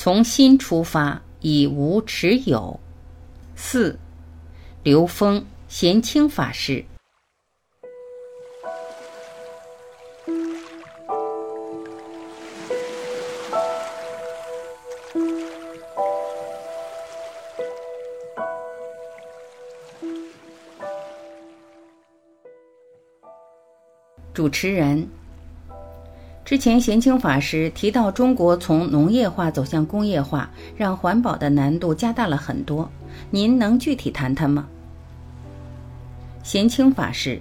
从心出发，以无持有。四，刘峰贤清法师。主持人。之前贤清法师提到，中国从农业化走向工业化，让环保的难度加大了很多。您能具体谈谈吗？贤清法师，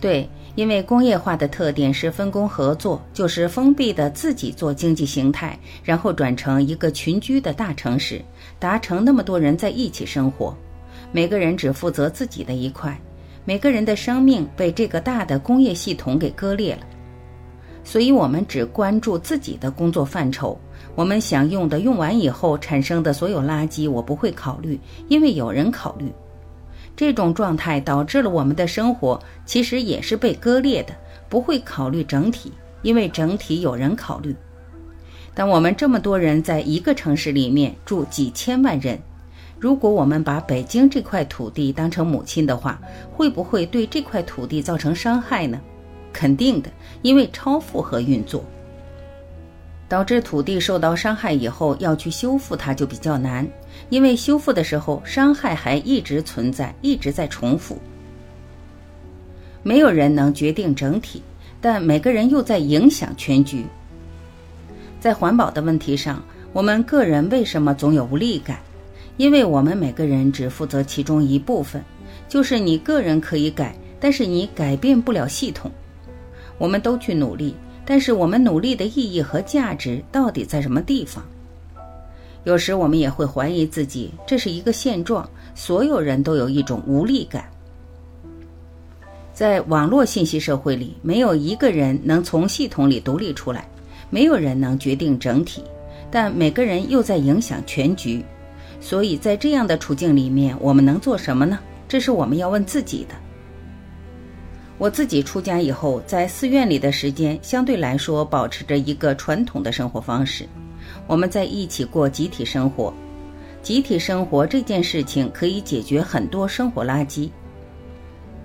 对，因为工业化的特点是分工合作，就是封闭的自己做经济形态，然后转成一个群居的大城市，达成那么多人在一起生活，每个人只负责自己的一块，每个人的生命被这个大的工业系统给割裂了。所以，我们只关注自己的工作范畴。我们想用的用完以后产生的所有垃圾，我不会考虑，因为有人考虑。这种状态导致了我们的生活其实也是被割裂的，不会考虑整体，因为整体有人考虑。当我们这么多人在一个城市里面住几千万人，如果我们把北京这块土地当成母亲的话，会不会对这块土地造成伤害呢？肯定的，因为超负荷运作，导致土地受到伤害以后，要去修复它就比较难，因为修复的时候伤害还一直存在，一直在重复。没有人能决定整体，但每个人又在影响全局。在环保的问题上，我们个人为什么总有无力感？因为我们每个人只负责其中一部分，就是你个人可以改，但是你改变不了系统。我们都去努力，但是我们努力的意义和价值到底在什么地方？有时我们也会怀疑自己，这是一个现状，所有人都有一种无力感。在网络信息社会里，没有一个人能从系统里独立出来，没有人能决定整体，但每个人又在影响全局。所以在这样的处境里面，我们能做什么呢？这是我们要问自己的。我自己出家以后，在寺院里的时间相对来说保持着一个传统的生活方式。我们在一起过集体生活，集体生活这件事情可以解决很多生活垃圾。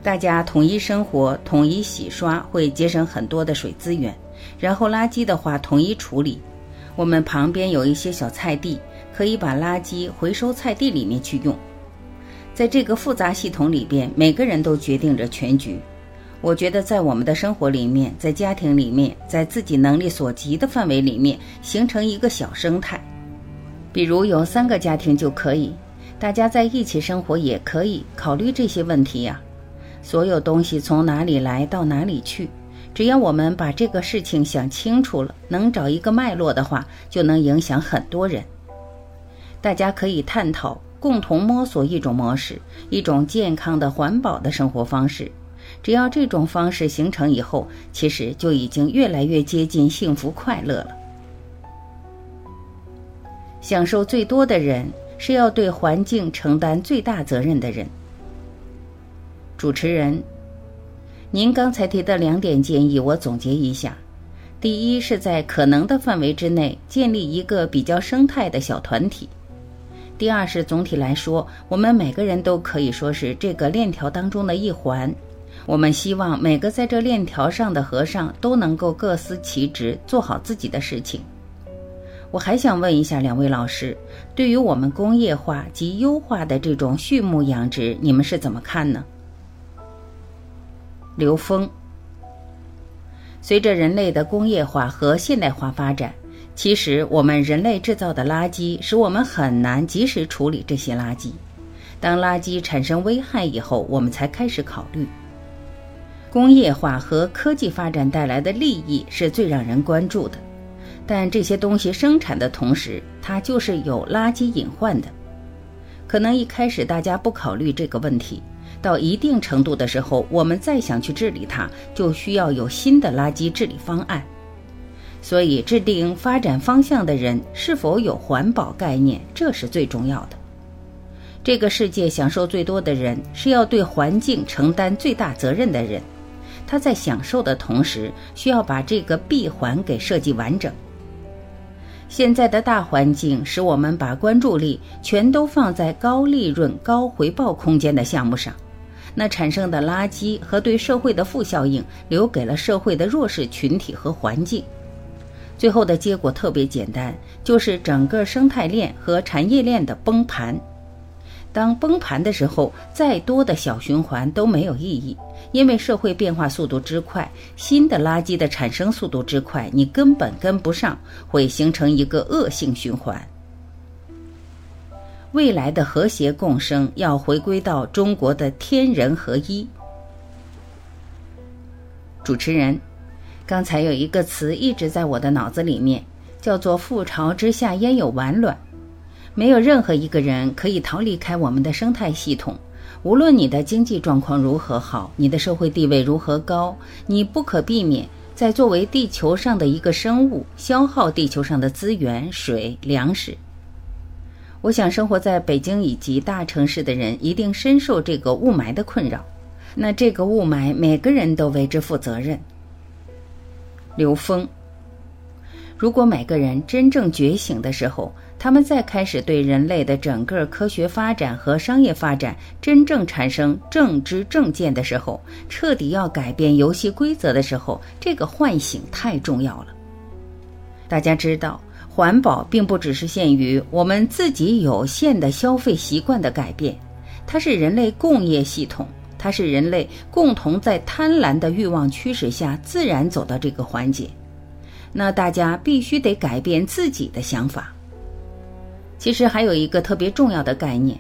大家统一生活，统一洗刷，会节省很多的水资源。然后垃圾的话，统一处理。我们旁边有一些小菜地，可以把垃圾回收菜地里面去用。在这个复杂系统里边，每个人都决定着全局。我觉得在我们的生活里面，在家庭里面，在自己能力所及的范围里面，形成一个小生态。比如有三个家庭就可以，大家在一起生活也可以考虑这些问题呀。所有东西从哪里来到哪里去，只要我们把这个事情想清楚了，能找一个脉络的话，就能影响很多人。大家可以探讨，共同摸索一种模式，一种健康的环保的生活方式。只要这种方式形成以后，其实就已经越来越接近幸福快乐了。享受最多的人是要对环境承担最大责任的人。主持人，您刚才提的两点建议，我总结一下：第一，是在可能的范围之内建立一个比较生态的小团体；第二是总体来说，我们每个人都可以说是这个链条当中的一环。我们希望每个在这链条上的和尚都能够各司其职，做好自己的事情。我还想问一下两位老师，对于我们工业化及优化的这种畜牧养殖，你们是怎么看呢？刘峰，随着人类的工业化和现代化发展，其实我们人类制造的垃圾使我们很难及时处理这些垃圾。当垃圾产生危害以后，我们才开始考虑。工业化和科技发展带来的利益是最让人关注的，但这些东西生产的同时，它就是有垃圾隐患的。可能一开始大家不考虑这个问题，到一定程度的时候，我们再想去治理它，就需要有新的垃圾治理方案。所以，制定发展方向的人是否有环保概念，这是最重要的。这个世界享受最多的人，是要对环境承担最大责任的人。他在享受的同时，需要把这个闭环给设计完整。现在的大环境使我们把关注力全都放在高利润、高回报空间的项目上，那产生的垃圾和对社会的负效应留给了社会的弱势群体和环境。最后的结果特别简单，就是整个生态链和产业链的崩盘。当崩盘的时候，再多的小循环都没有意义，因为社会变化速度之快，新的垃圾的产生速度之快，你根本跟不上，会形成一个恶性循环。未来的和谐共生要回归到中国的天人合一。主持人，刚才有一个词一直在我的脑子里面，叫做“覆巢之下焉有完卵”。没有任何一个人可以逃离开我们的生态系统。无论你的经济状况如何好，你的社会地位如何高，你不可避免在作为地球上的一个生物消耗地球上的资源、水、粮食。我想，生活在北京以及大城市的人一定深受这个雾霾的困扰。那这个雾霾，每个人都为之负责任。刘峰，如果每个人真正觉醒的时候，他们在开始对人类的整个科学发展和商业发展真正产生正知正见的时候，彻底要改变游戏规则的时候，这个唤醒太重要了。大家知道，环保并不只是限于我们自己有限的消费习惯的改变，它是人类共业系统，它是人类共同在贪婪的欲望驱使下自然走到这个环节。那大家必须得改变自己的想法。其实还有一个特别重要的概念，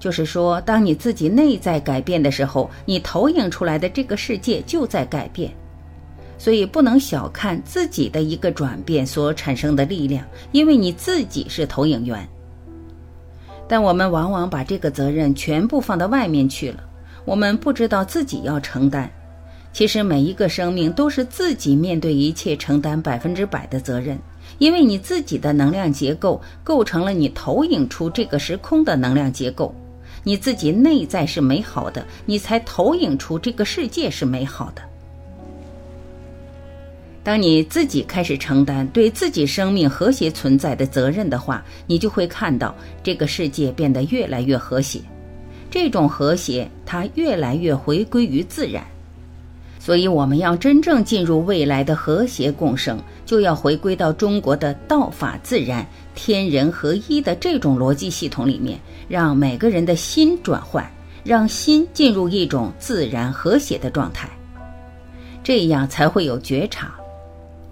就是说，当你自己内在改变的时候，你投影出来的这个世界就在改变。所以不能小看自己的一个转变所产生的力量，因为你自己是投影源。但我们往往把这个责任全部放到外面去了，我们不知道自己要承担。其实每一个生命都是自己面对一切承担百分之百的责任。因为你自己的能量结构构成了你投影出这个时空的能量结构，你自己内在是美好的，你才投影出这个世界是美好的。当你自己开始承担对自己生命和谐存在的责任的话，你就会看到这个世界变得越来越和谐，这种和谐它越来越回归于自然。所以，我们要真正进入未来的和谐共生，就要回归到中国的道法自然、天人合一的这种逻辑系统里面，让每个人的心转换，让心进入一种自然和谐的状态，这样才会有觉察。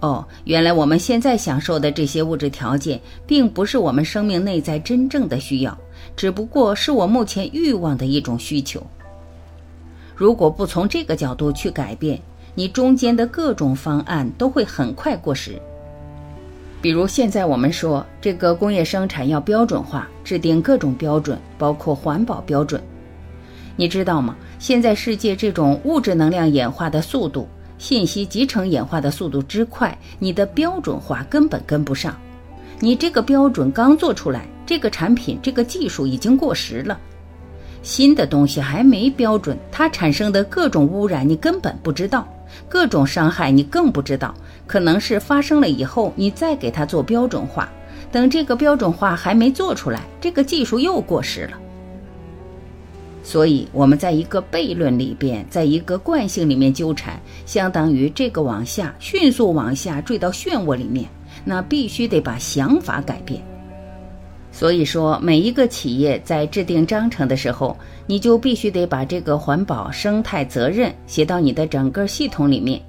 哦，原来我们现在享受的这些物质条件，并不是我们生命内在真正的需要，只不过是我目前欲望的一种需求。如果不从这个角度去改变，你中间的各种方案都会很快过时。比如现在我们说这个工业生产要标准化，制定各种标准，包括环保标准。你知道吗？现在世界这种物质能量演化的速度、信息集成演化的速度之快，你的标准化根本跟不上。你这个标准刚做出来，这个产品、这个技术已经过时了。新的东西还没标准，它产生的各种污染你根本不知道，各种伤害你更不知道。可能是发生了以后，你再给它做标准化，等这个标准化还没做出来，这个技术又过时了。所以，我们在一个悖论里边，在一个惯性里面纠缠，相当于这个往下迅速往下坠到漩涡里面，那必须得把想法改变。所以说，每一个企业在制定章程的时候，你就必须得把这个环保生态责任写到你的整个系统里面。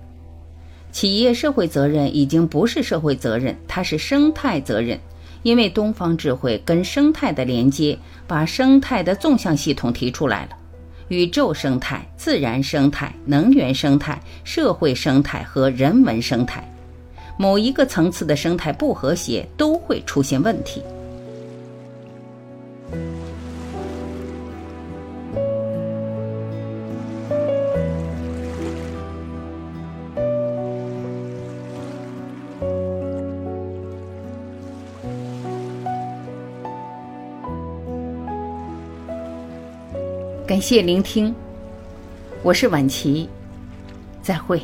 企业社会责任已经不是社会责任，它是生态责任，因为东方智慧跟生态的连接，把生态的纵向系统提出来了：宇宙生态、自然生态、能源生态、社会生态和人文生态。某一个层次的生态不和谐，都会出现问题。感谢聆听，我是晚琪，再会。